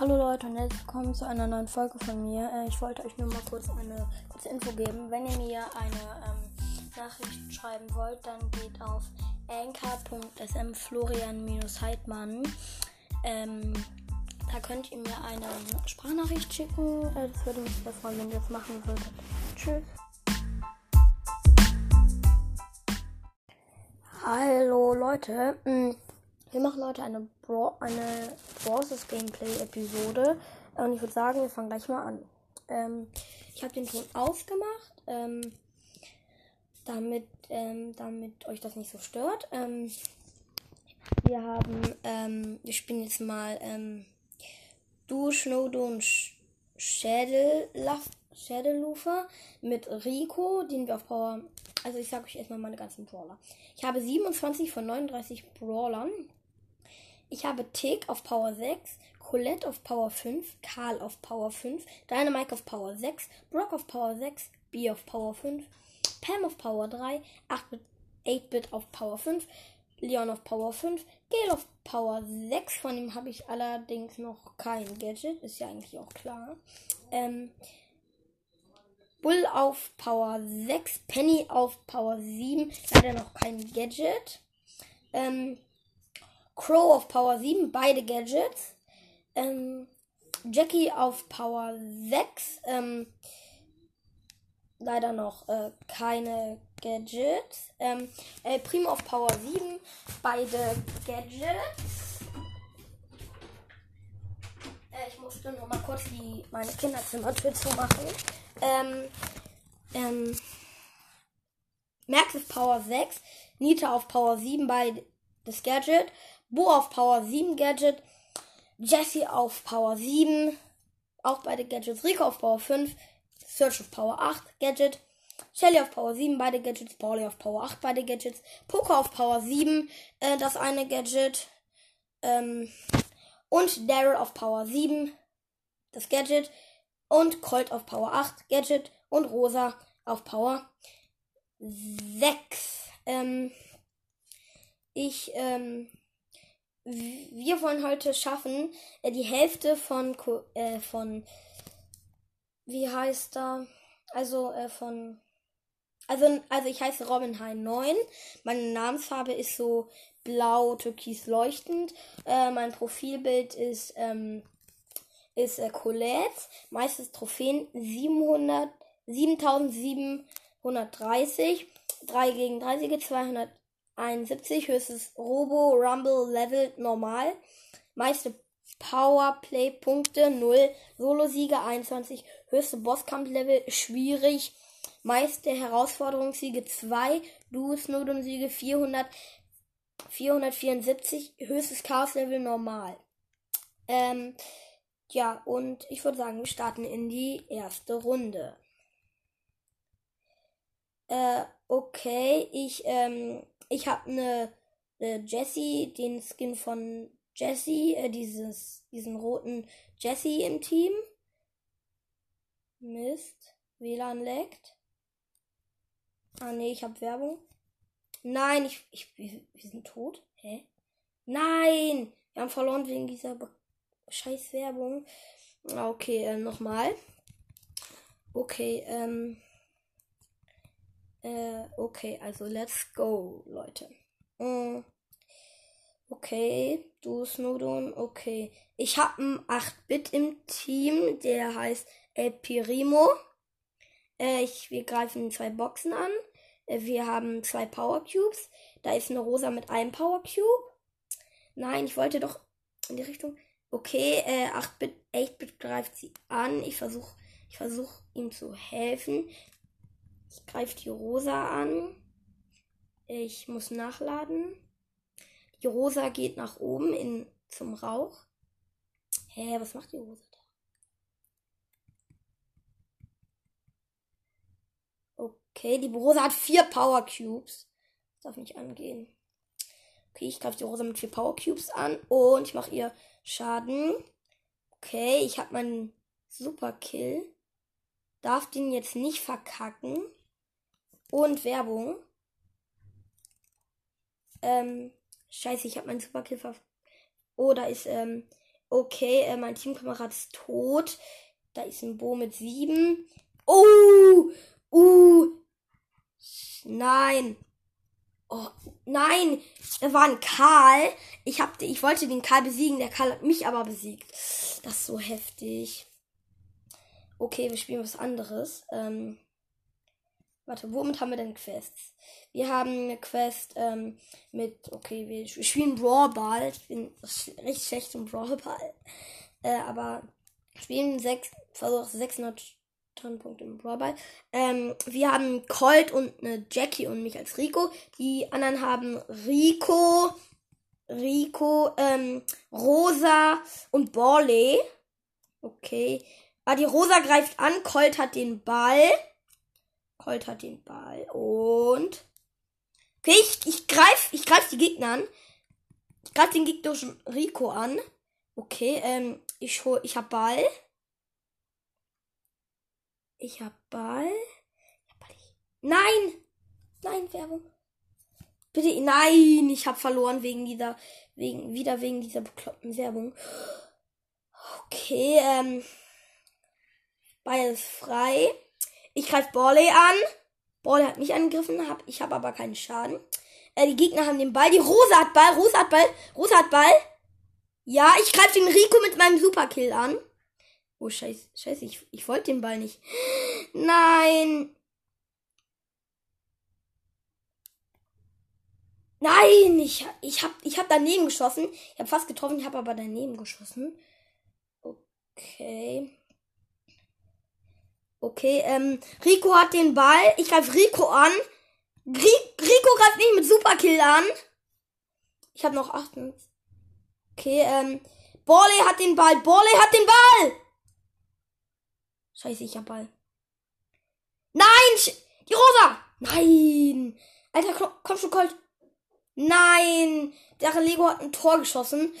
Hallo Leute und herzlich willkommen zu einer neuen Folge von mir. Äh, ich wollte euch nur mal kurz eine kurze Info geben. Wenn ihr mir eine ähm, Nachricht schreiben wollt, dann geht auf anchor.sm Florian-Heidmann. Ähm, da könnt ihr mir eine Sprachnachricht schicken. Äh, das würde mich sehr freuen, wenn ihr das machen würdet. Tschüss. Hallo Leute. Wir machen heute eine, Bra eine Brawlers Gameplay-Episode. Und ich würde sagen, wir fangen gleich mal an. Ähm, ich habe den Ton ausgemacht, ähm, damit, ähm, damit euch das nicht so stört. Ähm, wir haben, ähm, wir spielen jetzt mal ähm, Du, Schnodo und Schädellufer mit Rico, den wir auf Power. Also ich sage euch erstmal meine ganzen Brawler. Ich habe 27 von 39 Brawlern. Ich habe Tick auf Power 6, Colette auf Power 5, Karl auf Power 5, Dynamite auf Power 6, Brock auf Power 6, B auf Power 5, Pam auf Power 3, 8-Bit auf Power 5, Leon auf Power 5, Gale auf Power 6. Von ihm habe ich allerdings noch kein Gadget, ist ja eigentlich auch klar. Ähm, Bull auf Power 6, Penny auf Power 7, leider noch kein Gadget. Ähm, Crow auf Power 7, beide Gadgets. Ähm, Jackie auf Power 6. Ähm, leider noch äh, keine Gadgets. Ähm, El Primo auf Power 7, beide Gadgets. Äh, ich musste nur mal kurz die, meine Kinderzimmertür zumachen. Ähm, ähm, Max auf Power 6, Nita auf Power 7, beide das Gadget. Bo auf Power 7 Gadget. Jesse auf Power 7. Auch beide Gadgets. Rico auf Power 5. Search auf Power 8 Gadget. Shelly auf Power 7, beide Gadgets. Pauli auf Power 8, beide Gadgets. Poker auf Power 7, äh, das eine Gadget. Ähm, und Daryl auf Power 7, das Gadget. Und Colt auf Power 8, Gadget. Und Rosa auf Power 6. Ähm, ich, ähm, wir wollen heute schaffen, äh, die Hälfte von, äh, von, wie heißt da? Also, äh, von, also, also ich heiße Robinheim 9. Meine Namensfarbe ist so blau, türkis leuchtend. Äh, mein Profilbild ist, ähm, ist äh, Colette. Meistens Trophäen 700, 7730. 3 gegen 3 Siege, 200 71, höchstes Robo Rumble Level normal, meiste Powerplay-Punkte 0, Solo-Siege 21, höchste Bosskampf-Level schwierig, meiste Herausforderungssiege 2, Duo-Snowdom-Siege 400, 474, höchstes Chaos-Level normal. Ähm, ja, und ich würde sagen, wir starten in die erste Runde. Äh, okay, ich, ähm, ich habe eine äh, Jessie, den Skin von Jessie, äh, dieses, diesen roten Jessie im Team. Mist. WLAN leckt. Ah nee, ich habe Werbung. Nein, ich, ich, wir, wir sind tot. Hä? Nein! Wir haben verloren wegen dieser scheiß Werbung. Ah, okay, äh, nochmal. Okay, ähm. Äh, okay, also let's go, Leute. Mm. Okay, du Snowdon, okay. Ich habe einen 8-Bit im Team, der heißt El Pirimo. Äh, ich, wir greifen zwei Boxen an. Äh, wir haben zwei Power Cubes. Da ist eine Rosa mit einem Power Cube. Nein, ich wollte doch in die Richtung. Okay, äh, 8-Bit, 8-Bit greift sie an. Ich versuche ich versuch, ihm zu helfen. Ich greife die Rosa an. Ich muss nachladen. Die Rosa geht nach oben in, zum Rauch. Hä, was macht die Rosa da? Okay, die Rosa hat vier Power Cubes. Das darf nicht angehen. Okay, ich greife die Rosa mit vier Power Cubes an und ich mache ihr Schaden. Okay, ich habe meinen Super Kill. Darf den jetzt nicht verkacken. Und Werbung. Ähm, scheiße, ich habe meinen Superkill ver... Oh, da ist, ähm, Okay, äh, mein Teamkamerad ist tot. Da ist ein Bo mit sieben. Oh, uh, nein. Oh, nein, da war ein Karl. Ich, hab, ich wollte den Karl besiegen, der Karl hat mich aber besiegt. Das ist so heftig. Okay, wir spielen was anderes. Ähm, warte, womit haben wir denn Quests? Wir haben eine Quest ähm, mit, okay, wir, spielen Brawlball. Ich bin richtig schlecht im Brawlball. Äh, aber spielen sechs, versuch 600 Punkte im Brawlball. Ähm, wir haben Colt und eine Jackie und mich als Rico. Die anderen haben Rico, Rico, ähm, Rosa und Borley. Okay. Ah, die Rosa greift an, Colt hat den Ball. Colt hat den Ball und. Okay, ich, ich greif, ich greif die Gegner an. Ich greif den gegnerischen Rico an. Okay, ähm, ich hol, ich hab Ball. Ich hab Ball. Nein! Nein, Werbung. Bitte, nein, ich hab verloren wegen dieser, wegen, wieder wegen dieser bekloppten Werbung. Okay, ähm, Ball ist frei. Ich greife Borley an. Borley hat mich angegriffen, hab, ich habe aber keinen Schaden. Äh, die Gegner haben den Ball. Die Rosa hat Ball, Rosa hat Ball, Rosa hat Ball. Ja, ich greife den Rico mit meinem Superkill an. Oh, scheiße, scheiße, ich, ich wollte den Ball nicht. Nein. Nein, ich, ich hab, ich hab daneben geschossen. Ich hab fast getroffen, ich hab aber daneben geschossen. Okay. Okay, ähm, Rico hat den Ball. Ich greife Rico an. Rico greift mich mit Superkill an. Ich habe noch 8. Okay, ähm, Borley hat den Ball. Borley hat den Ball. Scheiße, ich hab Ball. Nein! Die Rosa! Nein! Alter, komm schon, Colt. Nein! Der Lego hat ein Tor geschossen.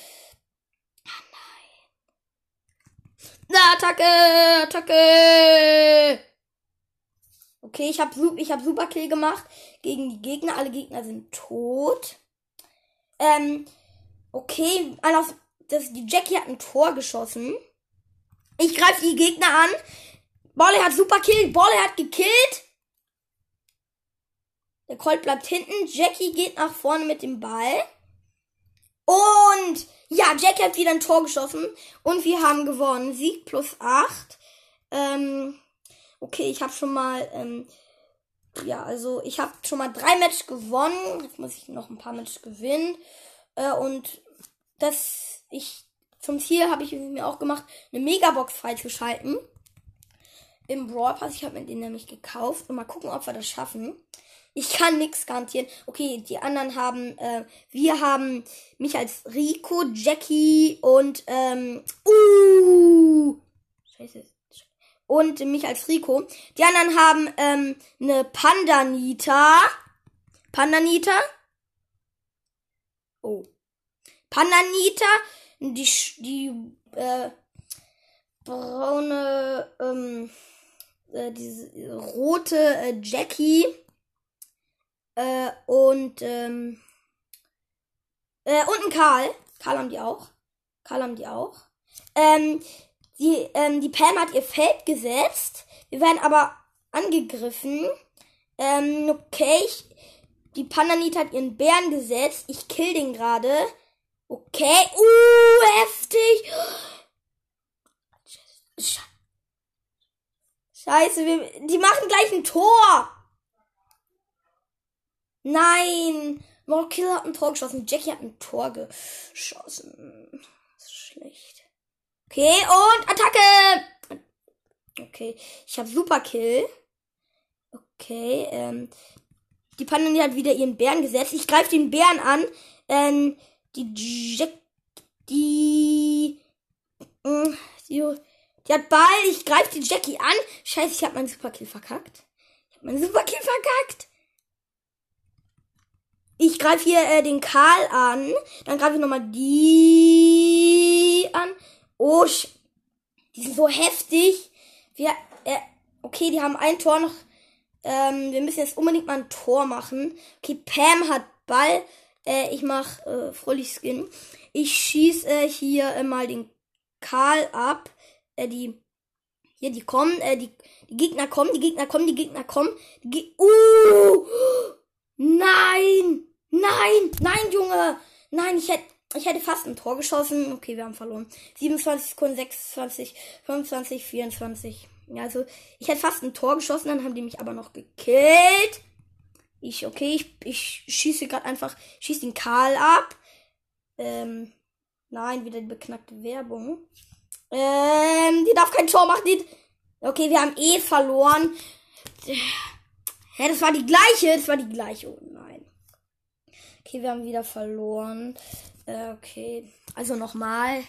Na, Attacke! Attacke! Okay, ich habe ich hab Superkill gemacht gegen die Gegner. Alle Gegner sind tot. Ähm, okay, auf, das, die Jackie hat ein Tor geschossen. Ich greife die Gegner an. Bolle hat Superkill. Bolle hat gekillt. Der Colt bleibt hinten. Jackie geht nach vorne mit dem Ball. Und ja, Jack hat wieder ein Tor geschossen und wir haben gewonnen. Sieg plus 8. Ähm, okay, ich habe schon mal, ähm, ja, also ich habe schon mal drei Matches gewonnen. Jetzt muss ich noch ein paar Matches gewinnen. Äh, und das, ich, zum Ziel habe ich mir auch gemacht, eine Megabox freizuschalten. Im Brawl Pass. Ich habe mir den nämlich gekauft. Und mal gucken, ob wir das schaffen. Ich kann nichts garantieren. Okay, die anderen haben, äh, wir haben mich als Rico, Jackie und, ähm, uh, scheiße. Und mich als Rico. Die anderen haben, ähm, eine Pandanita. Pandanita. Oh. Pandanita. Die, die, äh, braune, ähm, äh, diese rote äh, Jackie äh, und, ähm, äh, und ein Karl. Karl haben die auch. Karl haben die auch. Ähm, die, ähm, die Pam hat ihr Feld gesetzt. Wir werden aber angegriffen. Ähm, okay. Ich, die Pandanita hat ihren Bären gesetzt. Ich kill den gerade. Okay. Uh, heftig. Scheiße, wir, die machen gleich ein Tor. Nein! Morkill hat ein Tor geschossen. Jackie hat ein Tor geschossen. Das ist schlecht. Okay, und Attacke! Okay, ich habe Superkill. Okay, ähm. Die Pandemie hat wieder ihren Bären gesetzt. Ich greife den Bären an. Ähm, die Jack. Die. Äh, die, die hat Ball. Ich greife die Jackie an. Scheiße, ich habe meinen Superkill verkackt. Ich habe meinen Superkill verkackt. Ich greife hier äh, den Karl an. Dann greife ich nochmal die an. Oh, die sind so heftig. Wir, äh, okay, die haben ein Tor noch. Ähm, wir müssen jetzt unbedingt mal ein Tor machen. Okay, Pam hat Ball. Äh, ich mach äh, Fröhlich Skin. Ich schieße äh, hier äh, mal den Karl ab. Äh, die. Hier, die kommen, äh, die, die Gegner kommen, die Gegner kommen, die Gegner kommen. Die Ge uh! Nein! Nein! Nein, Junge! Nein, ich hätte. Ich hätte fast ein Tor geschossen. Okay, wir haben verloren. 27 Sekunden, 26, 25, 24. Ja, also, ich hätte fast ein Tor geschossen, dann haben die mich aber noch gekillt. Ich, okay, ich, ich schieße gerade einfach, schieße den Karl ab. Ähm, nein, wieder die beknackte Werbung. Ähm, die darf kein Tor machen. Die, okay, wir haben eh verloren. Hä, das war die gleiche, das war die gleiche. Oh nein. Okay, wir haben wieder verloren. Äh, okay, also nochmal.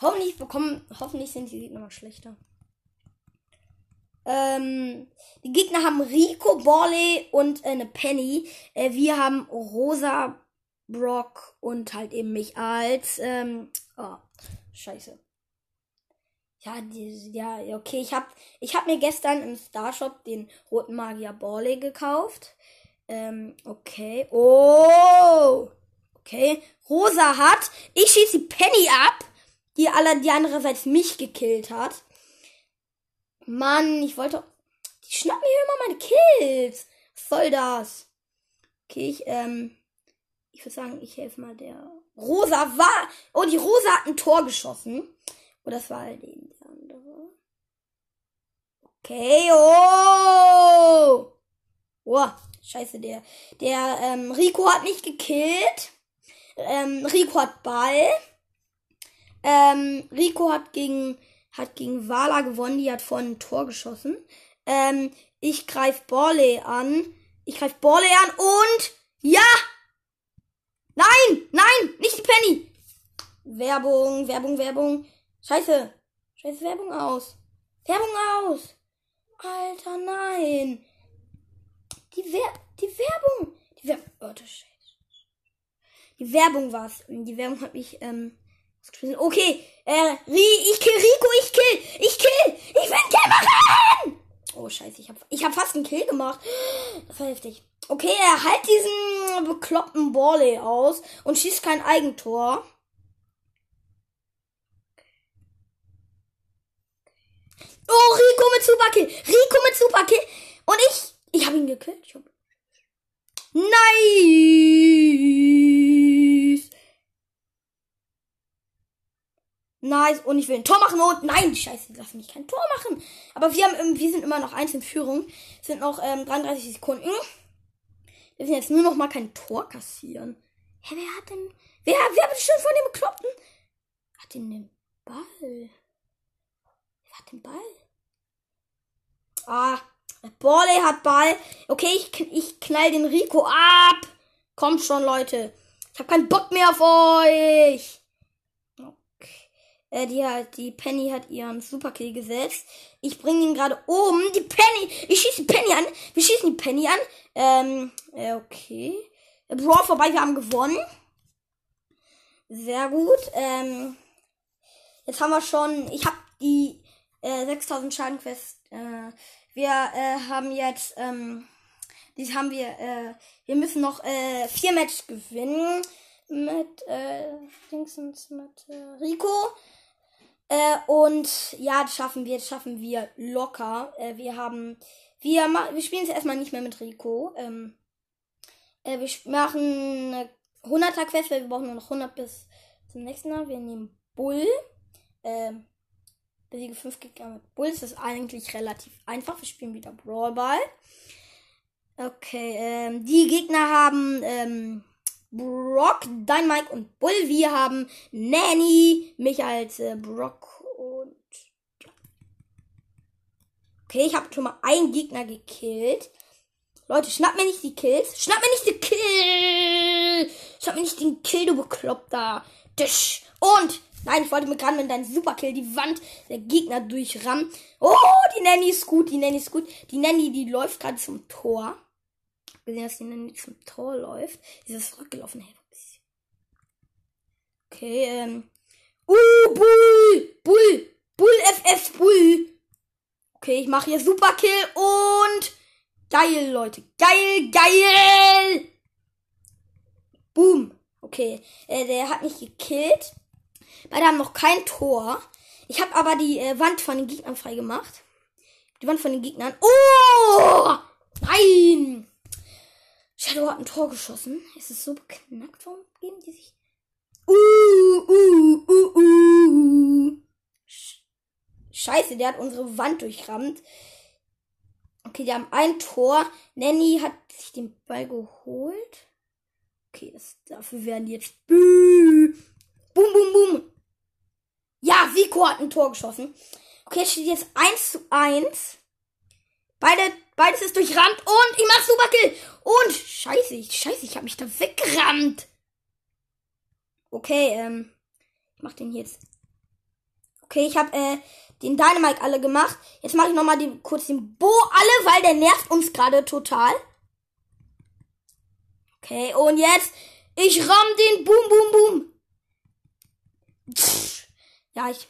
Hoffentlich bekommen, hoffentlich sind die Gegner noch schlechter. Ähm, die Gegner haben Rico, Borley und äh, eine Penny. Äh, wir haben Rosa, Brock und halt eben mich als. Ähm, oh, scheiße. Ja, die, ja, okay. Ich hab, ich hab mir gestern im Starshop den roten Magier Borley gekauft. Ähm, okay. Oh! Okay. Rosa hat. Ich schieße die Penny ab, die aller, die andererseits mich gekillt hat. Mann, ich wollte. Die schnappen mir immer meine Kills. Was soll das? Okay, ich, ähm. Ich würde sagen, ich helfe mal der. Rosa war. Oh, die Rosa hat ein Tor geschossen. Oh, das war halt eben. Okay, oh! Oh, scheiße, der. Der, ähm, Rico hat mich gekillt. Ähm, Rico hat Ball. Ähm, Rico hat gegen hat gegen Wala gewonnen, die hat vorhin ein Tor geschossen. Ähm, ich greife Borley an. Ich greife Borley an und ja! Nein! Nein! Nicht die Penny! Werbung, Werbung, Werbung. Scheiße. Scheiße, Werbung aus. Werbung aus. Alter, nein. Die, Wer die Werbung. Die Werbung. Oh, das Scheiße. Die Werbung war's. Die Werbung hat mich, ähm, Okay, äh, ich kill Rico, ich kill, ich kill, ich Kill machen! Oh, scheiße, ich hab, ich hab fast einen Kill gemacht. Das war heftig. Okay, er halt diesen bekloppten Borley aus und schießt kein Eigentor. Oh, Rico mit Superkill, Rico mit Superkill. Und ich, ich hab ihn gekillt. Ich hab... Nice! Nice. Und ich will ein Tor machen. Und nein, scheiße, lass mich kein Tor machen. Aber wir haben, wir sind immer noch eins in Führung. Sind noch ähm, 33 Sekunden. Wir müssen jetzt nur noch mal kein Tor kassieren. Hä, wer hat denn. Wer, wer schon von dem Bekloppten? Hat denn den Ball? Wer hat den Ball? Ah, Borley hat Ball. Okay, ich, ich knall den Rico ab. Kommt schon, Leute. Ich habe keinen Bock mehr auf euch. Äh, die, hat, die Penny hat ihren Superkill gesetzt. Ich bringe ihn gerade oben. Die Penny. Ich schieße die Penny an. Wir schießen die Penny an. Ähm, äh, okay. Brawl vorbei, wir haben gewonnen. Sehr gut. Ähm, jetzt haben wir schon. Ich habe die äh, 6000 Schadenquest. Äh, wir äh, haben jetzt. Ähm, die haben wir. Äh, wir müssen noch äh, vier Matches gewinnen mit äh, mit äh, Rico. Äh, und ja, das schaffen wir, das schaffen wir locker. Äh, wir haben, wir, wir spielen jetzt erstmal nicht mehr mit Rico. Ähm, äh, wir machen eine 100er Quest, weil wir brauchen nur noch 100 bis zum nächsten Mal. Wir nehmen Bull. Ähm, besiege 5 Gegner mit Bull. Das ist eigentlich relativ einfach. Wir spielen wieder Brawl Ball. Okay, ähm, die Gegner haben ähm, Brock, Dynamite und Bull. Wir haben Nanny, mich als äh, Brock und. Okay, ich habe schon mal einen Gegner gekillt. Leute, schnapp mir nicht die Kills. Schnapp mir nicht die Kill. Schnapp mir nicht den Kill, du Bekloppter. Tisch. Und, nein, ich wollte mir gerade mit deinem Superkill die Wand der Gegner durchrammen. Oh, die Nanny ist gut, die Nanny ist gut. Die Nanny, die läuft gerade zum Tor gesehen, dass die dann zum Tor läuft. Sie ist zurückgelaufen. Hey, okay, ähm. Uh, Bull! Bull! Bull FF Bull! Okay, ich mache hier Superkill und. Geil, Leute. Geil, geil! Boom. Okay, äh, der hat mich gekillt. Beide haben noch kein Tor. Ich habe aber die äh, Wand von den Gegnern freigemacht. Die Wand von den Gegnern. Oh! Nein! Shadow hat ein Tor geschossen. Es ist so beknackt. Warum geben die sich. Uh, uh, uh, uh. Scheiße, der hat unsere Wand durchrammt. Okay, die haben ein Tor. Nanny hat sich den Ball geholt. Okay, das, dafür werden die jetzt. Boom, boom, boom. Ja, Vico hat ein Tor geschossen. Okay, es steht jetzt 1 zu 1. Beide, beides ist durchrammt und ich mach Superkill. Und scheiße, ich, scheiße, ich habe mich da weggerammt. Okay, ähm, ich mach den jetzt. Okay, ich habe äh, den Dynamite alle gemacht. Jetzt mache ich nochmal den, kurz den Bo alle, weil der nervt uns gerade total. Okay, und jetzt, ich ramm den Boom, Boom, Boom. Pff, ja, ich,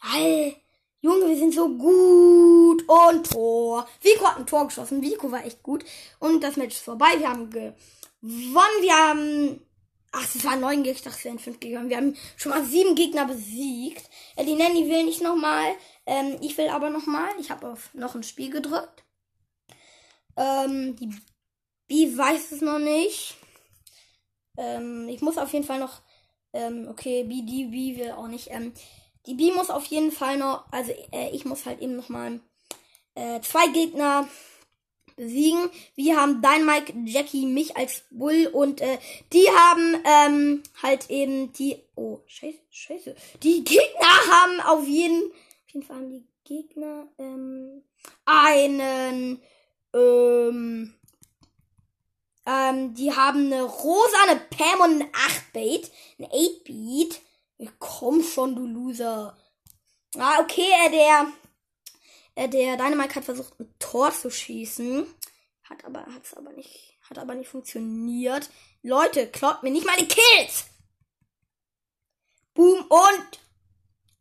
All, Junge, wir sind so gut. Und Tor. Vico hat ein Tor geschossen. Vico war echt gut. Und das Match ist vorbei. Wir haben gewonnen. Wir haben Ach, es waren neun Gegner. Ich dachte, es wären fünf Gegner. Wir haben schon mal sieben Gegner besiegt. Äh, die Nanny will nicht nochmal. Ähm, ich will aber nochmal. Ich habe auf noch ein Spiel gedrückt. Ähm, die B weiß es noch nicht. Ähm, ich muss auf jeden Fall noch. Ähm, okay, B, die B will auch nicht. Ähm, die B muss auf jeden Fall noch. Also, äh, ich muss halt eben nochmal äh, zwei Gegner besiegen. Wir haben Dynamite, Jackie, mich als Bull und äh, die haben ähm, halt eben die. Oh, scheiße, scheiße. Die Gegner haben auf jeden, auf jeden Fall haben die Gegner ähm, einen. Ähm, ähm, die haben eine rosa, eine Pam und ein 8-Bait. Ein 8-Beat. Komm schon, du Loser. Ah, okay, äh, der äh, der Dynamite hat versucht, ein Tor zu schießen. Hat aber, hat's aber nicht, hat aber nicht funktioniert. Leute, klaut mir nicht die Kills! Boom und.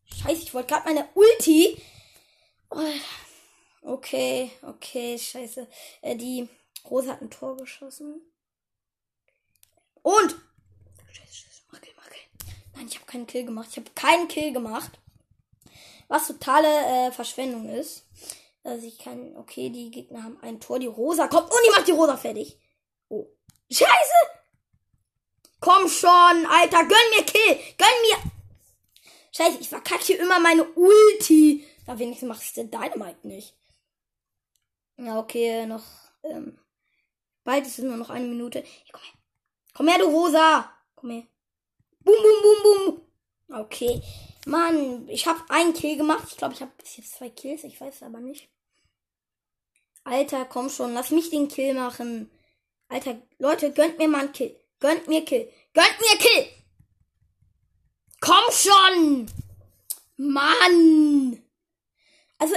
Scheiße, ich wollte gerade meine Ulti. Oh, okay, okay, scheiße. Äh, die Rose hat ein Tor geschossen. Und. Scheiße, scheiße, mach Kill, mach Kill. Nein, ich habe keinen Kill gemacht. Ich habe keinen Kill gemacht. Was totale äh, Verschwendung ist. Also ich kann, okay, die Gegner haben ein Tor, die Rosa kommt und die macht die Rosa fertig. Oh. Scheiße! Komm schon, Alter, gönn mir Kill! Gönn mir! Scheiße, ich verkacke hier immer meine Ulti. Da wenigstens macht es der Dynamite nicht. Ja, okay, noch, ähm, bald ist es nur noch eine Minute. Hier, komm her. Komm her, du Rosa! Komm her. Bum, bum, bum, bum. Okay. Mann, ich habe einen Kill gemacht. Ich glaube, ich habe bis jetzt zwei Kills. Ich weiß aber nicht. Alter, komm schon. Lass mich den Kill machen. Alter, Leute, gönnt mir mal einen Kill. Gönnt mir Kill. Gönnt mir Kill. Komm schon. Mann. Also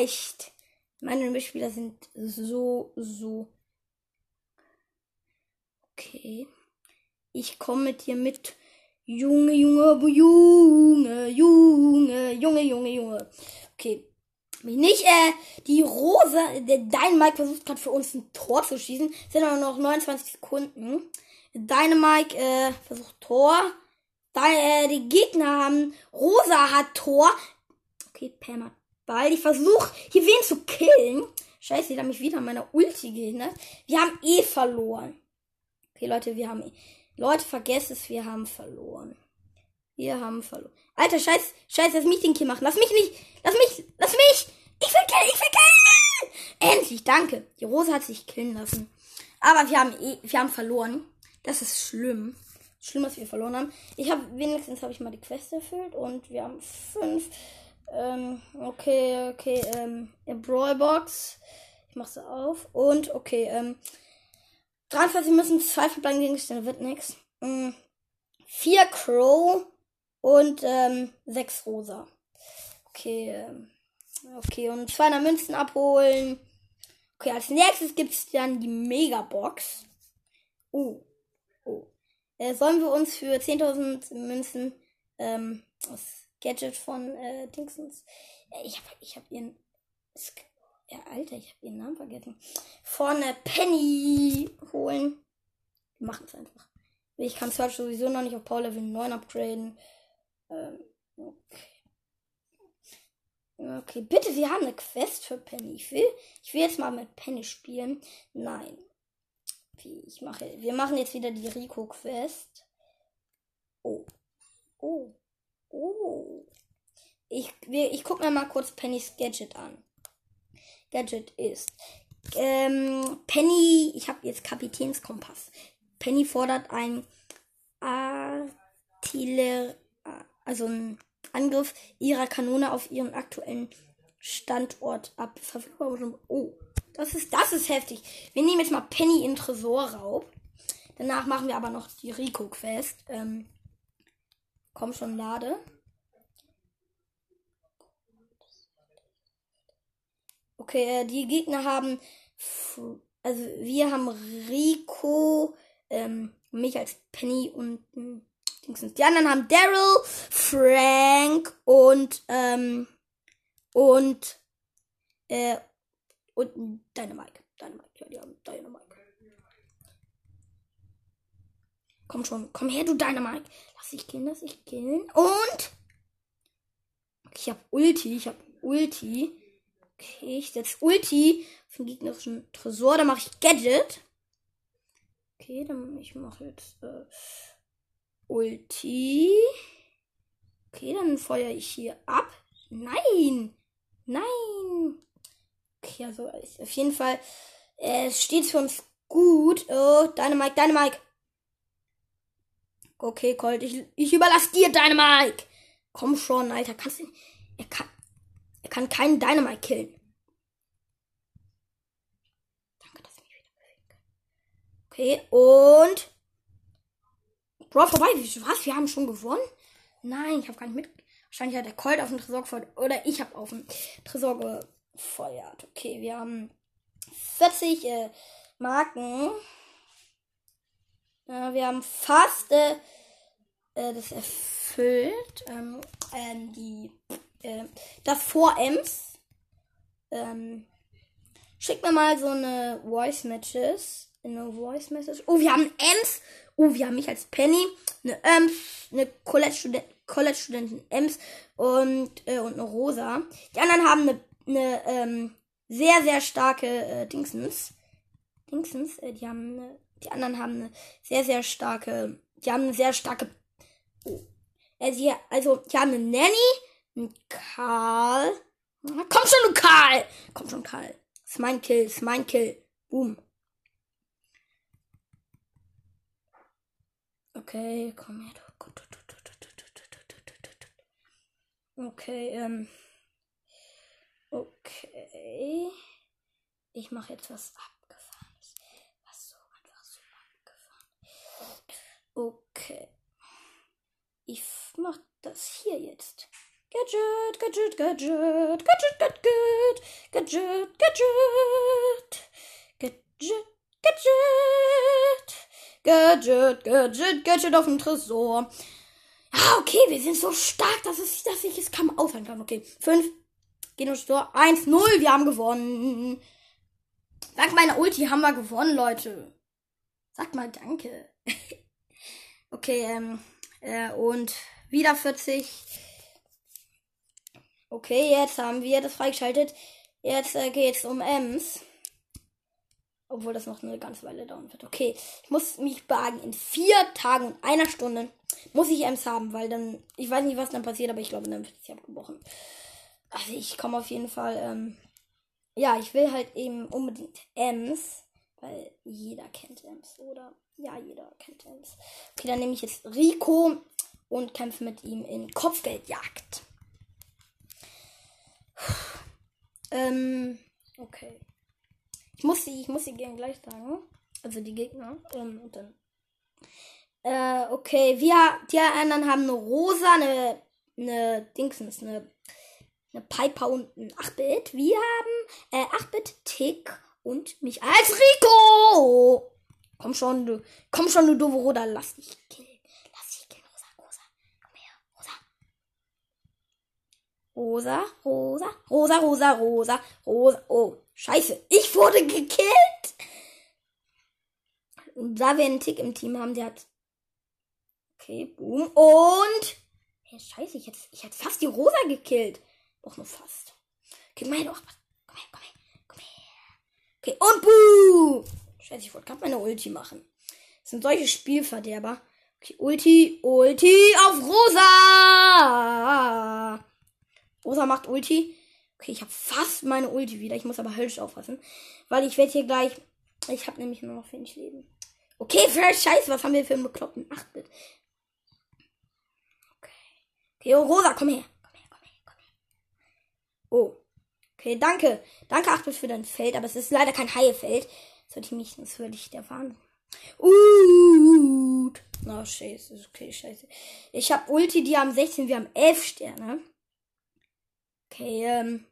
echt. Meine Mitspieler sind so, so. Okay. Ich komme mit dir mit. Junge, Junge, Junge, Junge, Junge, Junge, Junge. Okay. Nicht, äh, die Rose, der Dynamite versucht gerade für uns ein Tor zu schießen. Sind aber noch 29 Sekunden. Dynamite, äh, versucht Tor. Da, äh, die Gegner haben, Rosa hat Tor. Okay, Pam hat Ball. Ich versuche hier wen zu killen. Scheiße, die haben mich wieder an meiner Ulti gehindert. Wir haben eh verloren. Okay, Leute, wir haben. Leute, vergesst es, wir haben verloren. Wir haben verloren. Alter, scheiß, scheiß, lass mich den Kill machen. Lass mich nicht. Lass mich, lass mich. Ich will killen, ich will killen. Endlich, danke. Die Rose hat sich killen lassen. Aber wir haben, eh, wir haben verloren. Das ist schlimm. Schlimm, dass wir verloren haben. Ich habe, wenigstens habe ich mal die Quest erfüllt und wir haben fünf. Ähm, okay, okay, ähm, Brawlbox. Ich mache sie auf. Und, okay, ähm, 43 müssen zwei verbleibende Gegenstände, wird nix. Mhm. Vier Crow und ähm, sechs Rosa. Okay, ähm, okay, und 200 Münzen abholen. Okay, als nächstes gibt's dann die Megabox. Oh, oh. Äh, sollen wir uns für 10.000 Münzen ähm, das Gadget von äh, Dingsens. Äh, ich hab, ich hab ihren. Ja, Alter, ich habe ihren Namen vergessen. Vorne Penny holen. Wir machen es einfach. Ich kann Search sowieso noch nicht auf Power Level 9 upgraden. Ähm, okay. Okay, bitte, wir haben eine Quest für Penny. Ich will, ich will jetzt mal mit Penny spielen. Nein. Ich mache, wir machen jetzt wieder die Rico-Quest. Oh. Oh. Oh. Ich, wir, ich gucke mir mal kurz Pennys Gadget an. Gadget ist. Ähm, Penny, ich habe jetzt Kapitänskompass. Penny fordert ein Artillerie, also ein Angriff ihrer Kanone auf ihren aktuellen Standort ab. Oh, das ist, das ist heftig. Wir nehmen jetzt mal Penny in Tresorraub. Danach machen wir aber noch die Rico-Quest. Ähm, komm schon, lade. Okay, äh, die Gegner haben. Also, wir haben Rico, ähm, mich als Penny und. Hm, die anderen haben Daryl, Frank und ähm, und äh, und Dynamite. Dynamite, ja, die haben Dynamite. Komm schon, komm her, du Dynamite. Lass dich killen, lass dich killen. Und ich hab Ulti, ich hab Ulti. Okay, ich setze Ulti auf den gegnerischen Tresor. Da mache ich Gadget. Okay, dann ich mache jetzt äh, Ulti. Okay, dann feuere ich hier ab. Nein! Nein! Okay, also auf jeden Fall äh, steht für uns gut. Oh, Dynamike, Dynamike. Okay, Colt, ich, ich überlasse dir Dynamike. Komm schon, Alter. Kannst du. Er kann, er kann keinen Dynamite killen. Danke, dass ich mich wieder kann. Okay, und. Bro, vorbei. Was? Wir haben schon gewonnen? Nein, ich habe gar nicht mit. Wahrscheinlich hat der Colt auf den Tresor gefeuert. Oder ich habe auf den Tresor gefeuert. Okay, wir haben 40 äh, Marken. Äh, wir haben fast äh, äh das erfüllt. Ähm, ähm, die, äh, das vor Ems. Ähm, schickt mir mal so eine Voice Matches. Eine Voice Message. Oh, wir haben Ems Oh, wir haben mich als Penny, eine Ems, eine College-Studentin College Ems und, äh, und eine Rosa. Die anderen haben eine, eine ähm, sehr, sehr starke äh, Dingsens. Dingsens, äh, die haben eine, die anderen haben eine sehr, sehr starke, die haben eine sehr starke, oh. Äh, also, die haben eine Nanny, Karl. Komm schon, du Karl! Komm schon, Karl. Ist mein Kill, ist mein Kill. Boom. Okay, komm her. Okay, ähm. Okay. Ich mache jetzt was abgefahrenes. Was so einfach so abgefahren. Okay. Ich mach das hier jetzt. Gadget, Gadget, Gadget, Gadget, Gadget, Gadget, Gadget, Gadget, Gadget. Gadget, Gadget, auf dem Tresor. Ah, okay, wir sind so stark, dass, es, dass ich es kaum aufhalten kann. Okay, 5. Gehen aufs Tor. 1, 0. Wir haben gewonnen. Dank meiner Ulti haben wir gewonnen, Leute. Sag mal danke. okay, ähm, äh, und wieder 40. Okay, jetzt haben wir das freigeschaltet. Jetzt äh, geht's um Ems. Obwohl das noch eine ganze Weile dauern wird. Okay, ich muss mich bergen. In vier Tagen und einer Stunde muss ich Ems haben, weil dann, ich weiß nicht, was dann passiert, aber ich glaube, dann wird sie abgebrochen. Also ich komme auf jeden Fall, ähm, ja, ich will halt eben unbedingt Ems, weil jeder kennt Ems, oder? Ja, jeder kennt Ems. Okay, dann nehme ich jetzt Rico und kämpfe mit ihm in Kopfgeldjagd. Ähm, okay. Ich muss sie, ich muss sie gerne gleich sagen. Also die Gegner. Ähm, und dann. Äh, okay, wir, die anderen haben eine rosa, eine, eine Dingsens, eine, eine Piper und ein 8-Bit. Wir haben äh, 8-Bit, Tick und mich als Rico. Komm schon, du, komm schon, du doofe Roda, lass dich killen. Lass dich killen, Rosa, Rosa. Komm her, Rosa. Rosa, Rosa, Rosa, Rosa, Rosa. Oh, Scheiße, ich wurde gekillt. Und da wir einen Tick im Team haben, der hat. Okay, boom. Und. Hey, scheiße, ich hätte, ich hätte fast die Rosa gekillt. Doch nur fast. Okay, meine doch. Komm her, komm her, komm her. Okay, und buh! Scheiße, ich wollte gerade meine Ulti machen. Das sind solche Spielverderber. Okay, Ulti, Ulti auf Rosa! Rosa macht Ulti. Okay, ich habe fast meine Ulti wieder. Ich muss aber höllisch aufpassen. Weil ich werde hier gleich. Ich habe nämlich nur noch wenig Leben. Okay, für Scheiße, was haben wir für einen bekloppten 8-Bit? Okay. Okay, oh, Rosa, komm her. Komm her, komm her, komm her. Oh. Okay, danke. Danke, 8-Bit, für dein Feld. Aber es ist leider kein Haie-Feld. Das würde ich nicht, das würde ich erfahren. Uh. Oh, scheiße. Okay, scheiße. Ich habe Ulti, die haben 16, wir haben 11 Sterne. Okay, ähm.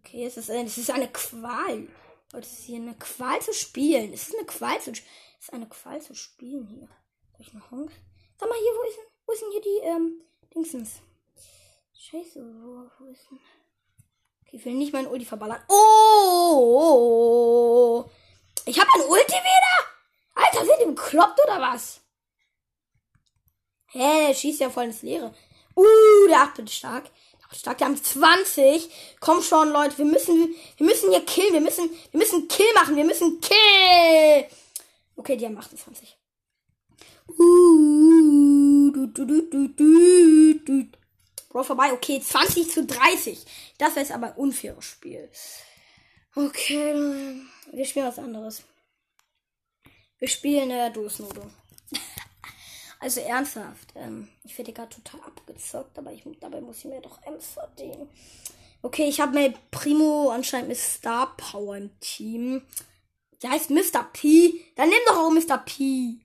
Okay, es ist, es ist eine Qual. Leute, es ist hier eine Qual zu spielen. Es ist eine Qual zu, es ist eine Qual zu spielen hier. Soll ich noch Honk? Sag mal hier, wo ist denn, wo ist denn hier die, ähm, Dingsens? Scheiße, wo, wo ist denn? Okay, ich will nicht meinen Ulti verballern. Oh! Ich habe ein Ulti wieder? Alter, sind die bekloppt oder was? Hä, der schießt ja voll ins Leere. Uh, der 8 stark. Stark, die haben 20. Komm schon, Leute, wir müssen, wir müssen hier killen. Wir müssen, wir müssen Kill machen. Wir müssen Kill. Okay, die haben 28. Uh, du, du, du, du, du, du. Bro, vorbei. Okay, 20 zu 30. Das ist aber ein unfaires Spiel. Okay, wir spielen was anderes. Wir spielen äh, Dosnodo. Also ernsthaft, ähm, ich werde gerade total abgezockt, aber ich, dabei muss ich mir doch Ems verdienen. Okay, ich habe mir Primo anscheinend mit Star Power im Team. Der heißt Mr. P. Dann nimm doch auch Mr. P.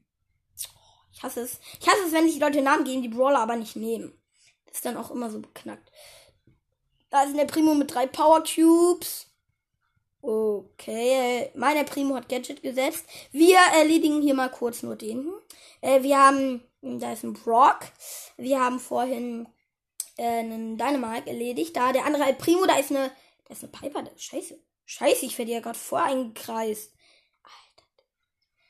Ich hasse es. Ich hasse es, wenn sich die Leute Namen geben, die Brawler aber nicht nehmen. Das ist dann auch immer so beknackt. Da ist der Primo mit drei Power Cubes. Okay, meine Primo hat Gadget gesetzt. Wir erledigen hier mal kurz nur den. Äh, wir haben, da ist ein Brock. Wir haben vorhin äh, einen Dynamite erledigt. Da der andere El Primo, da ist eine, da ist eine Piper. Da, scheiße, scheiße, ich werde ja gerade voreingekreist. Alter.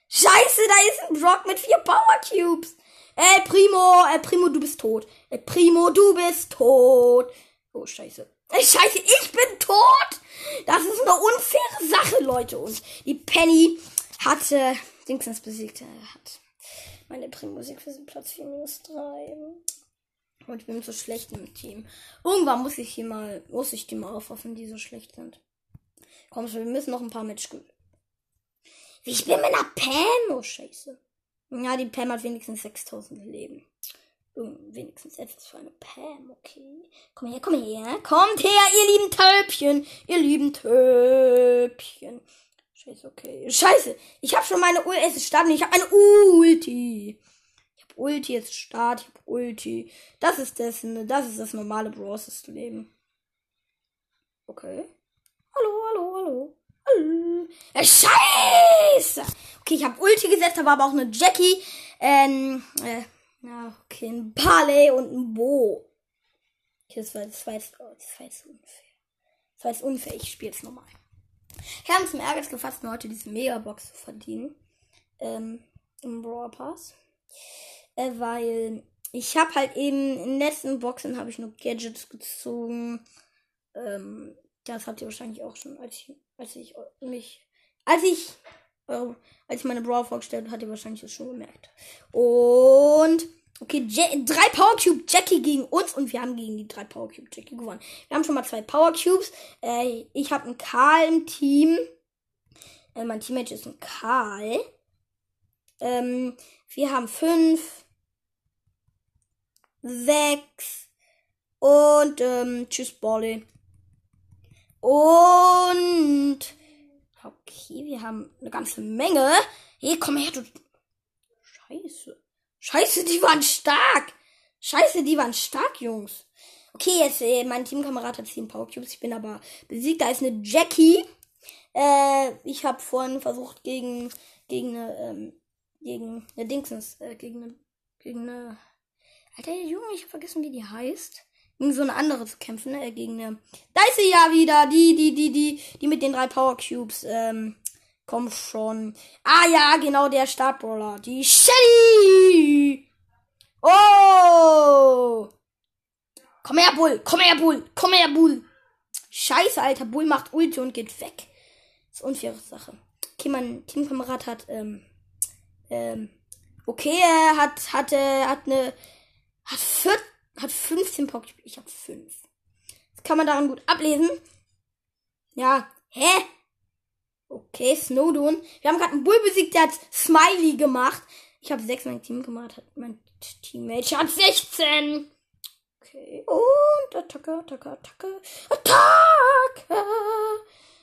Scheiße, da ist ein Brock mit vier Power Cubes. El Primo, El Primo, du bist tot. El Primo, du bist tot. Oh, scheiße. Scheiße, ich bin tot! Das ist eine unfaire Sache, Leute. Und die Penny hat äh, Dingsens besiegt. Er hat meine Primusik für Platz 4 minus 3. Und ich bin so schlecht im Team. Irgendwann muss ich hier mal, muss ich die mal aufwaffen, die so schlecht sind. Komm schon, wir müssen noch ein paar gewinnen. Ich bin mit einer Pam. Oh, scheiße. Ja, die Pam hat wenigstens 6000 Leben. Wenigstens etwas für eine Pam, okay. Komm her, komm her. Kommt her, ihr lieben Töpchen. Ihr lieben Töpchen. Scheiße, okay. Scheiße. Ich habe schon meine Ulti. Es ist Start ich habe eine Ulti. Ich habe Ulti, jetzt Start. Ich habe Ulti. Das ist das, das ist das normale Bros. Leben. Okay. Hallo, hallo, hallo. Hallo. Ja, scheiße. Okay, ich habe Ulti gesetzt, aber auch eine Jackie. Ähm, äh, ja, okay, ein Barley und ein Bo. Okay, das war, das war, jetzt, oh, das war jetzt unfair. Das war jetzt unfair, ich spiele jetzt nochmal. Ich habe zum Ehrgeiz gefasst, mir heute diese Megabox zu verdienen. Ähm, im Brawl Pass. Äh, weil ich habe halt eben in den letzten Boxen habe ich nur Gadgets gezogen. Ähm, das habt ihr wahrscheinlich auch schon, als ich, als ich mich, als ich als ich meine Brawl vorgestellt hat ihr wahrscheinlich das schon gemerkt. Und okay, Je drei Power Cube Jackie gegen uns und wir haben gegen die drei Power Cube Jackie gewonnen. Wir haben schon mal zwei Power Cubes. Äh, ich habe einen Karl im Team. Äh, mein Teammate ist ein Karl. Ähm, wir haben fünf, sechs und ähm, tschüss Bolle. Und Okay, wir haben eine ganze Menge. Hey, komm her, du. Scheiße. Scheiße, die waren stark. Scheiße, die waren stark, Jungs. Okay, jetzt, äh, mein Teamkamerad hat 10 Power Cubes. Ich bin aber besiegt. Da ist eine Jackie. Äh, ich habe vorhin versucht, gegen, gegen eine, ähm, gegen eine Dingsens, äh, gegen eine, gegen eine, Alter, Junge, ich hab vergessen, wie die heißt gegen so eine andere zu kämpfen, ne? Gegen eine. Da ist sie ja wieder, die, die, die, die, die mit den drei Power Cubes. Ähm, komm schon. Ah ja, genau der Startbrawler. Die Shelly! Oh! Komm her, Bull. Komm her, Bull. Komm her, Bull. Scheiße, Alter. Bull macht Ulti und geht weg. Das ist unfaire Sache. Okay, mein Teamkamerad hat, ähm, ähm, okay, er hat, hat, äh, hat eine, hat vier, hat 15 Pokémon. Ich habe 5. Das kann man daran gut ablesen. Ja, hä? Okay, Snowdon. Wir haben gerade einen Bull besiegt, der hat Smiley gemacht. Ich habe 6, mein Teamkamerad hat, mein Teammate hat 16. Okay, und Attacke, Attacke, Attacke, Attacke.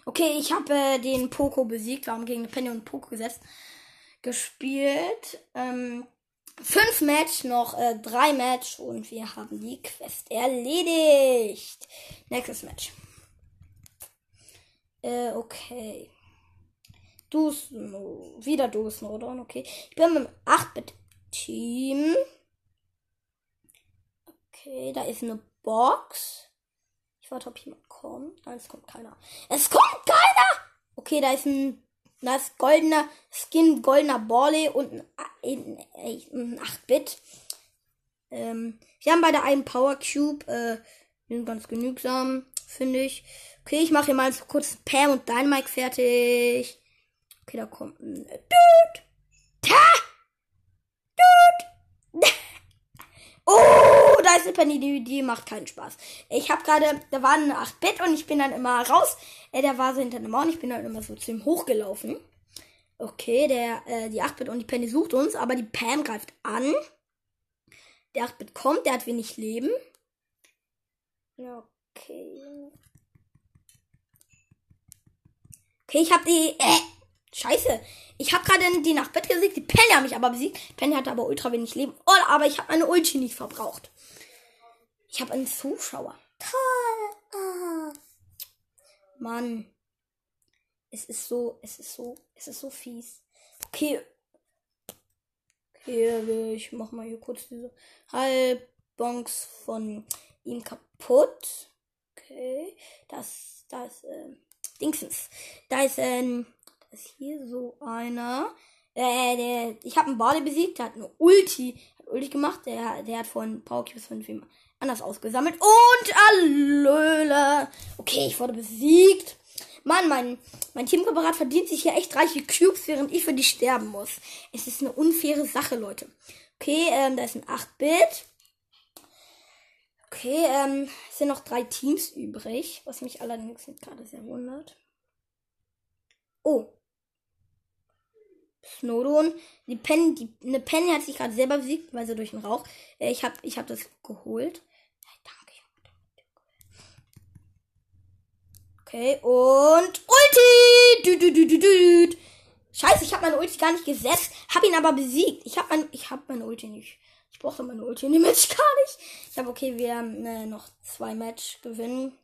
Okay, ich habe äh, den Poco besiegt. Wir haben gegen Penny und Poco gesetzt. Gespielt. Ähm, fünf Match, noch äh, drei Match und wir haben die Quest erledigt. Nächstes Match. Äh, okay. Dusno. Wieder Dusnodon, okay. Ich bin mit dem 8-Bit-Team. Okay, da ist eine Box. Ich warte, ob jemand kommt. Nein, es kommt keiner. Es kommt keiner! Okay, da ist ein, da ist goldener Skin, goldener Borley und ein, ein, ein 8-Bit. Ähm, wir haben beide einen Power Cube. Äh, sind ganz genügsam, finde ich. Okay, ich mache hier mal so kurz Pam und Dynamite fertig. Okay, da kommt ein Dude. Ta! Dude! oh, eine Penny, die, macht keinen Spaß. Ich habe gerade, da war eine 8-Bit und ich bin dann immer raus. Äh, der war so hinter der Mauer und ich bin dann immer so zu ihm hochgelaufen. Okay, der, äh, die 8-Bit und die Penny sucht uns, aber die Pam greift an. Der 8-Bit kommt, der hat wenig Leben. Okay. Okay, ich habe die. Äh, scheiße. Ich habe gerade die nach Bett gesiegt. Die Penny hat mich aber besiegt. Penny hatte aber ultra wenig Leben. Oh, aber ich habe meine Ulti nicht verbraucht. Ich habe einen Zuschauer. Toll. Ah. Mann. Es ist so, es ist so, es ist so fies. Okay. Okay, ich mach mal hier kurz diese Halbbons von ihm kaputt. Okay. Das, das, äh, Dingsens. Da ist, ähm, da ist hier so einer. Äh, der, ich habe einen Bade besiegt, der hat eine Ulti, hat Ulti gemacht, der, der hat von Power Cubes von wem anders ausgesammelt. Und Allöle. Okay, ich wurde besiegt. Mann, mein, mein Teamkamerad verdient sich hier echt reiche Cubes, während ich für die sterben muss. Es ist eine unfaire Sache, Leute. Okay, ähm, da ist ein 8-Bit. Okay, ähm, es sind noch drei Teams übrig, was mich allerdings gerade sehr wundert. Oh. Snowdon. Die Penny, die, eine Penny hat sich gerade selber besiegt, weil sie durch den Rauch. Äh, ich habe ich hab das geholt. Okay, und Ulti! Du, du, du, du, du. Scheiße, ich habe meine Ulti gar nicht gesetzt, habe ihn aber besiegt. Ich habe mein, ich habe meine Ulti nicht. Ich brauchte meine Ulti in dem Match gar nicht. Ich habe okay, wir haben äh, noch zwei Match gewinnen.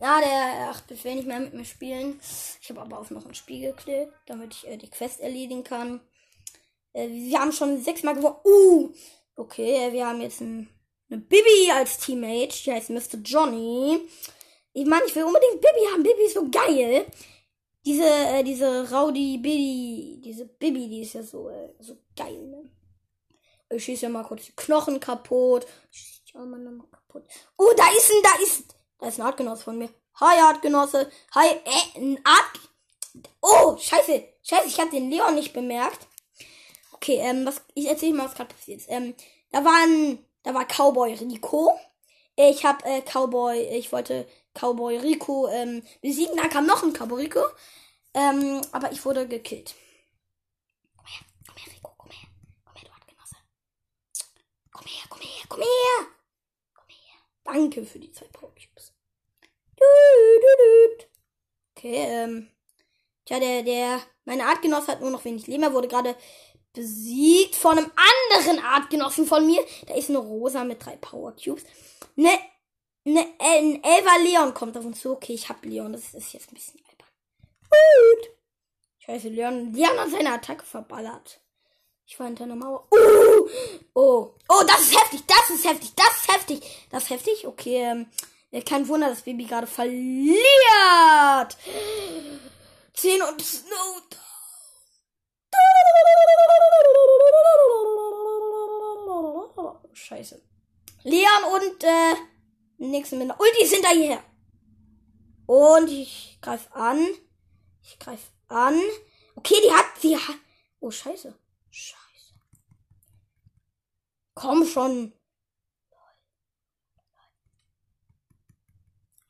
Ja, der ach, will nicht mehr mit mir spielen. Ich habe aber auf noch ein Spiel geklickt, damit ich äh, die Quest erledigen kann. Äh, wir haben schon sechsmal gewonnen. Uh! Okay, äh, wir haben jetzt ein, eine Bibi als Teammate. Die heißt Mr. Johnny. Ich meine, ich will unbedingt Bibi haben. Bibi ist so geil. Diese, äh, diese Rowdy Bibi, diese Bibi, die ist ja so, äh, so geil, ne? Ich schieße ja mal kurz die Knochen kaputt. Ich schieße mal nochmal kaputt. Oh, da ist ein, da ist, da ist ein Artgenosse von mir. Hi, Artgenosse. Hi, äh, ein Art. Oh, scheiße. Scheiße, ich habe den Leon nicht bemerkt. Okay, ähm, was, ich erzähle mal, was gerade passiert ist. Ähm, da war ein, da war Cowboy Rico. Ich hab, äh, Cowboy, ich wollte Cowboy Rico, ähm, besiegen. Da kam noch ein Cowboy Rico. Ähm, aber ich wurde gekillt. Komm her, komm her, Rico, komm her. Komm her, du Artgenosse. Komm her, komm her, komm her. Komm her. Danke für die zwei Power Cubes. Okay, ähm. Tja, der, der, meine Artgenosse hat nur noch wenig Leben. Er wurde gerade besiegt von einem anderen Artgenossen von mir. Da ist eine Rosa mit drei Power Cubes. Ne, ne, ein Elva Leon kommt auf uns zu. Okay, ich hab Leon. Das ist jetzt ein bisschen albern. Gut. Scheiße, Leon, Leon hat seine Attacke verballert. Ich war hinter einer Mauer. Uh, oh, oh, das ist heftig. Das ist heftig. Das ist heftig. Das ist heftig. Okay, ähm. Kein Wunder, dass Baby gerade verliert. 10 und Snow. Scheiße. Leon und äh, nächsten mit einer Ulti ist hinterher. Und ich greife an. Ich greife an. Okay, die hat, sie hat. Oh, scheiße. Scheiße. Komm schon.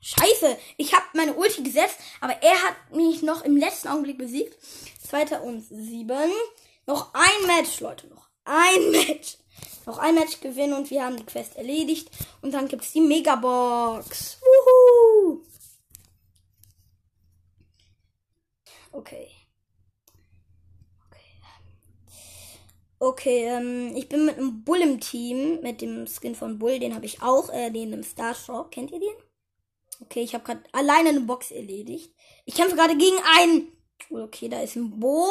Scheiße, ich habe meine Ulti gesetzt, aber er hat mich noch im letzten Augenblick besiegt. Zweiter und sieben. Noch ein Match, Leute, noch ein Match. Noch ein Match gewinnen und wir haben die Quest erledigt. Und dann gibt's die Megabox. Wuhu! Okay. Okay, ähm, ich bin mit einem Bull im Team, mit dem Skin von Bull, den habe ich auch, äh, den im Star Shop. Kennt ihr den? Okay, ich habe gerade alleine eine Box erledigt. Ich kämpfe gerade gegen einen. Okay, da ist ein Bo.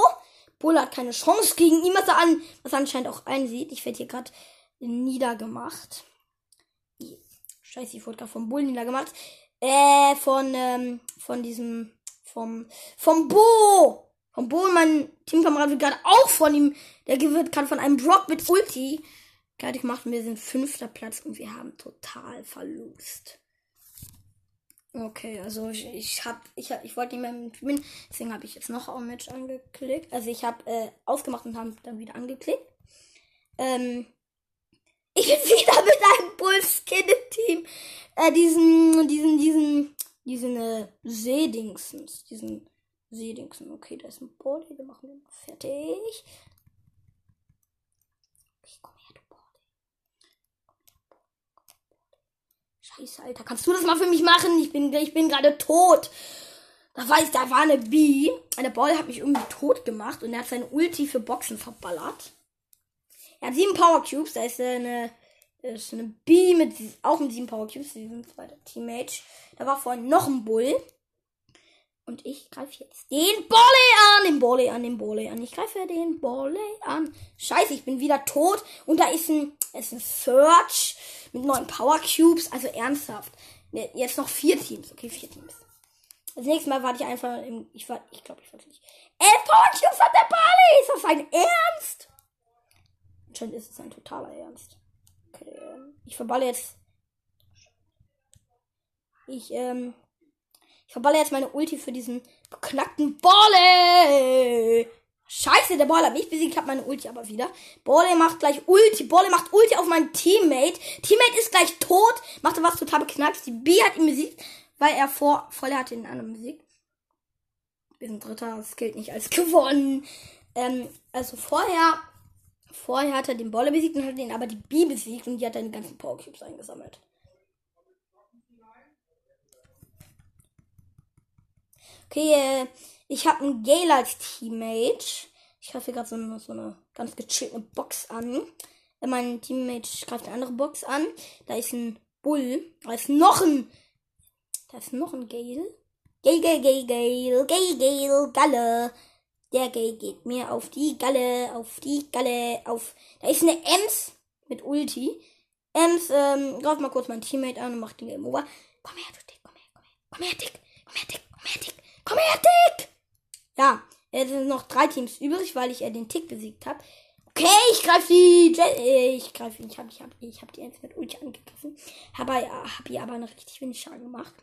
Bull hat keine Chance gegen ihn, was er an, was er anscheinend auch einsieht. Ich werde hier gerade niedergemacht. Scheiße, ich wurde gerade vom Bull niedergemacht. Äh, von, ähm, von diesem, vom, vom Bo. Vom Bo mein Teamkamerad wird gerade auch von ihm, der wird gerade von einem Drop mit Ulti fertig gemacht. Wir sind fünfter Platz und wir haben total Verlust. Okay, also ich, ich hab, ich, ich wollte nicht mehr mit deswegen habe ich jetzt noch ein Match angeklickt. Also ich habe äh, ausgemacht und habe dann wieder angeklickt. Ähm, ich bin wieder mit einem Bullskin-Team. Äh, diesen, diesen, diesen, diesen äh, Seedingsens, diesen Seedingsen. Okay, da ist ein Body, den machen wir mal fertig. Scheiße, Alter. Kannst du das mal für mich machen? Ich bin, ich bin gerade tot. Da weiß, da war eine Bee. Eine Ball hat mich irgendwie tot gemacht und er hat seine Ulti für Boxen verballert. Er hat sieben Power Cubes. Da ist eine, ist eine Bee mit, auch mit sieben Power Cubes. Die sind zweiter Teammate. Da war vorhin noch ein Bull. Und ich greife jetzt den Bolle an, den Bolle an, den Bolle an. Ich greife den Bolle an. Scheiße, ich bin wieder tot. Und da ist ein, ist ein Search mit neun Power Cubes. Also ernsthaft. Ne, jetzt noch vier Teams. Okay, vier Teams. Das nächste Mal warte ich einfach im, ich war, ich glaube, ich warte nicht. Elf Power Cubes hat der Bolle! Ist das ein Ernst? Anscheinend ist es ein totaler Ernst. Okay, ähm, ich verballe jetzt. Ich, ähm, ich verballe jetzt meine Ulti für diesen beknackten Bolle. Scheiße, der Bolle hat mich besiegt, hat meine Ulti aber wieder. Bolle macht gleich Ulti. Bolle macht Ulti auf meinen Teammate. Teammate ist gleich tot. Machte was total beknackt. Die B hat ihn besiegt, weil er vor, voll hat den anderen besiegt. Wir sind Dritter, das gilt nicht als gewonnen. Ähm, also vorher, vorher hat er den Bolle besiegt und hat den aber die B besiegt und die hat dann die ganzen Power Cubes eingesammelt. Okay, äh, ich habe einen als Teammate. Ich greife gerade so, so eine ganz gechillte Box an. Äh, mein Teammate greift eine andere Box an. Da ist ein Bull. Da ist noch ein. Da ist noch ein Gale. Gale, Gale, Gale, Gale, Gale, Gale, Galle. Der Gale geht mir auf die Galle, auf die Galle, auf. Da ist eine Ems mit Ulti. Ems, ähm, greift mal kurz mein Teammate an und macht den Game Over. Komm her, du Dick, komm her, komm her. Komm her, Dick, komm her, Dick, komm her, Dick. Komm her, Tick! Ja, es sind noch drei Teams übrig, weil ich äh, den Tick besiegt habe. Okay, ich greife die. Äh, ich greife. Ich habe ich hab, ich hab die mit Ulti angegriffen. Habe äh, hab ihr aber noch richtig wenig Schaden gemacht.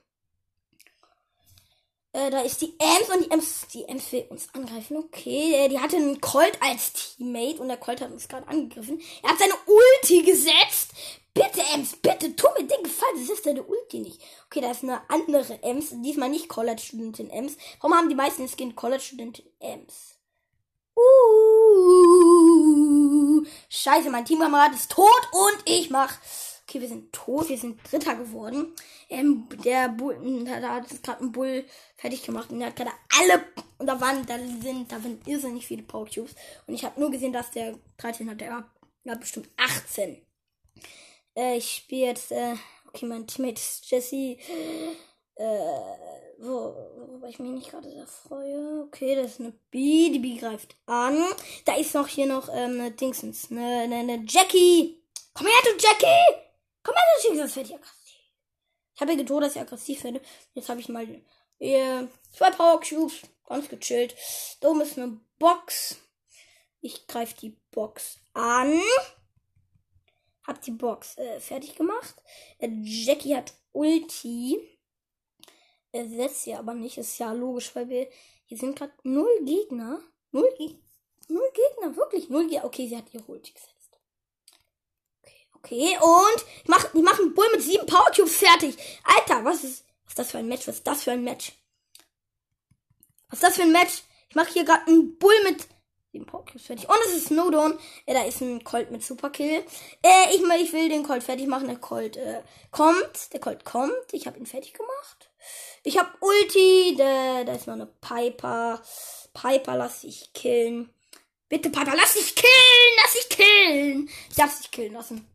Äh, da ist die Ems und die Ems, die Ems will uns angreifen. Okay, äh, die hatte einen Colt als Teammate und der Colt hat uns gerade angegriffen. Er hat seine Ulti gesetzt. Bitte, Ems, bitte, tu mir den Gefallen, das ist deine Ulti nicht. Okay, da ist eine andere Ems, diesmal nicht College-Studentin Ems. Warum haben die meisten Skin College-Studentin Ems? Uh, scheiße, mein Teamkamerad ist tot und ich mach Okay, wir sind tot, wir sind Dritter geworden. Ähm, der Bull, da, hat gerade ein Bull fertig gemacht und der hat gerade alle, und da waren, da sind, da sind irrsinnig viele Power Cubes. Und ich habe nur gesehen, dass der 13 hat, der hat, der hat bestimmt 18. Äh, ich spiele jetzt, äh, okay, mein Teammate ist Jesse. Äh, wo, worüber ich mich nicht gerade sehr freue. Okay, das ist eine B. Die B greift an. Da ist noch hier noch ähm, eine Dingsens. Eine, eine, eine Jackie. Komm her, du Jackie! Komm Jackie, sonst werde ich aggressiv. Ich habe ja gedroht, dass ich aggressiv werde. Jetzt habe ich mal äh, zwei Power Cubes. Ganz gechillt. Da oben ist eine Box. Ich greife die Box an. Hab die Box äh, fertig gemacht. Äh, Jackie hat Ulti. Er setzt sie aber nicht. Ist ja logisch, weil wir. Hier sind gerade null Gegner. Null, Ge null Gegner, wirklich. Null Gegner. Okay, sie hat ihre Ulti gesetzt. Okay, und ich mach, ich mach einen Bull mit sieben Power Cubes fertig. Alter, was ist, was ist das für ein Match? Was ist das für ein Match? Was ist das für ein Match? Ich mache hier gerade einen Bull mit sieben Power Cubes fertig. Und es ist Snowdawn. Äh, da ist ein Colt mit Superkill. Äh, ich, ich will den Colt fertig machen. Der Colt äh, kommt. Der Colt kommt. Ich habe ihn fertig gemacht. Ich habe Ulti. Da, da ist noch eine Piper. Piper lass ich killen. Bitte, Piper, lass dich killen! Lass dich killen! Ich darf dich killen lassen.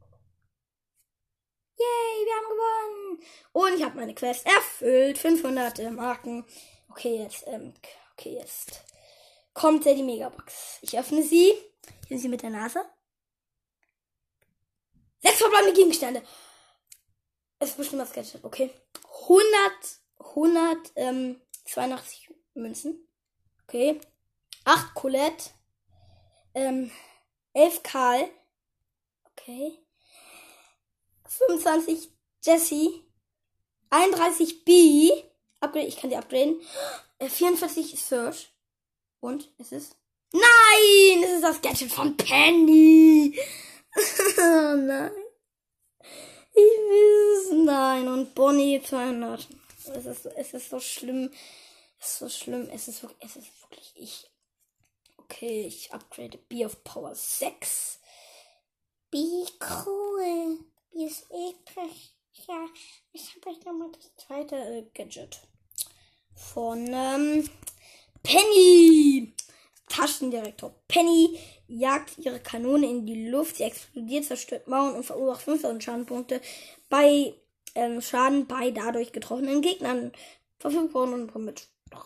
Yay, wir haben gewonnen. Und ich habe meine Quest erfüllt. 500 äh, Marken. Okay, jetzt, ähm, okay, jetzt kommt ja die Megabox. Ich öffne sie. Hier ist sie mit der Nase. Sechs verbleibende Gegenstände. Es ist bestimmt das Gadget. Okay. 100, 100, ähm, 82 Münzen. Okay. 8 Colette. Ähm, 11 Karl. Okay. 25 Jessie, 31 B, upgrade, ich kann die upgraden, 44 äh, Search und es ist, nein, es ist das Gadget von Penny. nein. Ich will es, nein, und Bonnie 200. Es ist, es ist so schlimm, es ist so schlimm, es ist wirklich, es ist wirklich ich. Okay, ich upgrade B of Power 6. B cool. Wie ist eklig. Ja, ich habe euch nochmal das zweite äh, Gadget. Von ähm, Penny. Taschendirektor Penny jagt ihre Kanone in die Luft. Sie explodiert, zerstört Mauern und verursacht 5000 Schadenpunkte bei ähm, Schaden bei dadurch getroffenen Gegnern. Verfügbar und mit drei.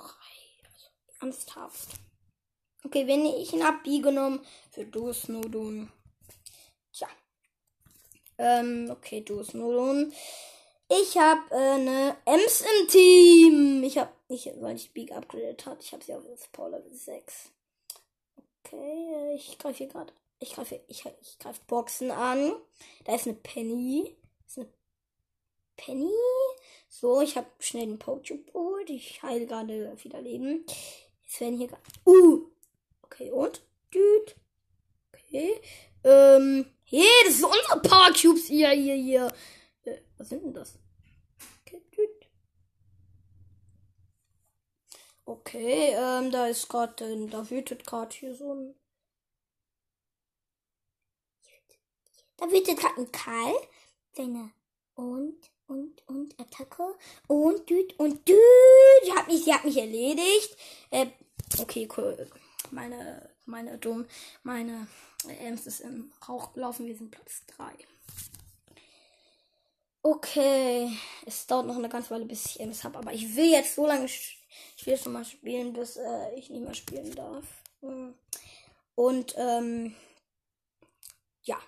Also ernsthaft. Okay, wenn ich ihn die genommen für Dosnodon. Ähm, okay, du ist Nulon. Ich habe äh, eine Ems im Team. Ich habe nicht, weil ich Beak upgradet hat. Ich habe sie auf Power Level 6. Okay, ich greife hier gerade. Ich greife, ich, ich greife Boxen an. Da ist eine Penny. Das ist eine Penny. So, ich habe schnell den Poke geholt. Ich heile gerade wieder Leben. Jetzt werden hier. Uh! Okay, und? Düt. Okay. Ähm. Hey, das sind unsere Power Cubes hier, hier, hier. Äh, was sind denn das? Okay, ähm, da ist gerade, da wütet gerade hier so ein. Da wütet gerade ein Karl. Seine und, und, und Attacke. Und, düt, und, düt. Sie hat mich, sie hat mich erledigt. Äh, okay, cool. Meine, meine dumm, meine Ems ist im Rauch gelaufen. Wir sind Platz 3. Okay. Es dauert noch eine ganze Weile, bis ich Ems habe. Aber ich will jetzt so lange. Ich will schon mal spielen, bis äh, ich nicht mehr spielen darf. Hm. Und, ähm. Ja.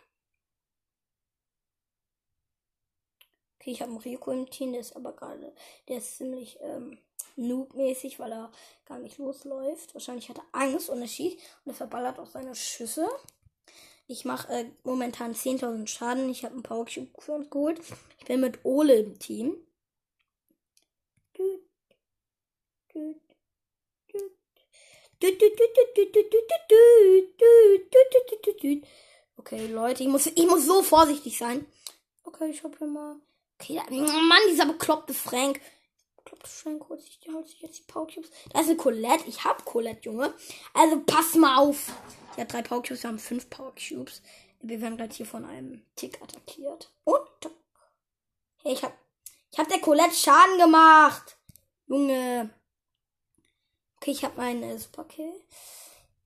Okay, ich habe einen Rico im Team, der ist aber gerade. Der ist ziemlich, ähm Noob-mäßig, weil er gar nicht losläuft. Wahrscheinlich hat er Angst und er schießt und er verballert auch seine Schüsse. Ich mache äh, momentan 10.000 Schaden. Ich habe einen Power Cube für uns geholt. Ich bin mit Ole im Team. Okay, Leute, ich muss, ich muss so vorsichtig sein. Okay, ich hab hier mal. Okay, oh Mann, dieser bekloppte Frank. Holt sich, holt sich jetzt die Power Cubes. Da ist eine Colette. Ich hab Colette, Junge. Also pass mal auf. Die hat drei Power Cubes, wir haben fünf Power Cubes. Wir werden gleich hier von einem Tick attackiert. Und. Hey, ich hab. Ich hab der Colette Schaden gemacht. Junge. Okay, ich hab meinen äh, Superkill.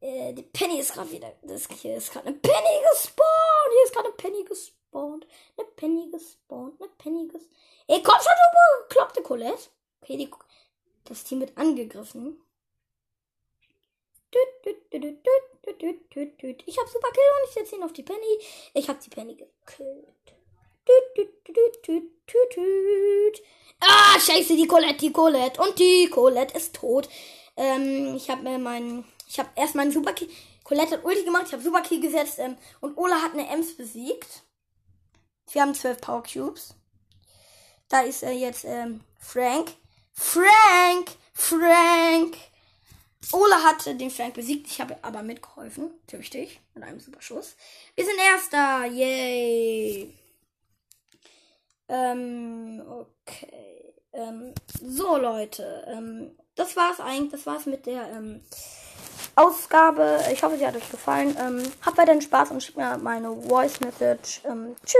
Äh, die Penny ist gerade wieder. Das hier ist gerade eine Penny gespawnt. Hier ist gerade eine Penny gespawnt. Eine Penny gespawnt. Eine Penny gespawnt. Ey, komm schon, du bekloppte Colette. Okay, das Team wird angegriffen. Ich hab super Kill und ich setze ihn auf die Penny. Ich hab die Penny gekillt. Ah, scheiße, die Colette, die Colette. Und die Colette ist tot. Ähm, ich habe mir meinen. Ich habe erst meinen Superkill. Colette hat Ulti gemacht, ich habe Superkill gesetzt. Ähm, und Ola hat eine Ems besiegt. Wir haben zwölf Power Cubes. Da ist äh, jetzt ähm, Frank. Frank! Frank! Ola hat den Frank besiegt. Ich habe aber mitgeholfen. Tüchtig. Mit einem Superschuss. Wir sind Erster. Yay. Ähm, okay. Ähm, so, Leute. Ähm, das war's eigentlich. Das war's mit der ähm, Ausgabe. Ich hoffe, sie hat euch gefallen. Ähm, habt weiterhin Spaß und schickt mir meine Voice Message. Ähm, tschüss.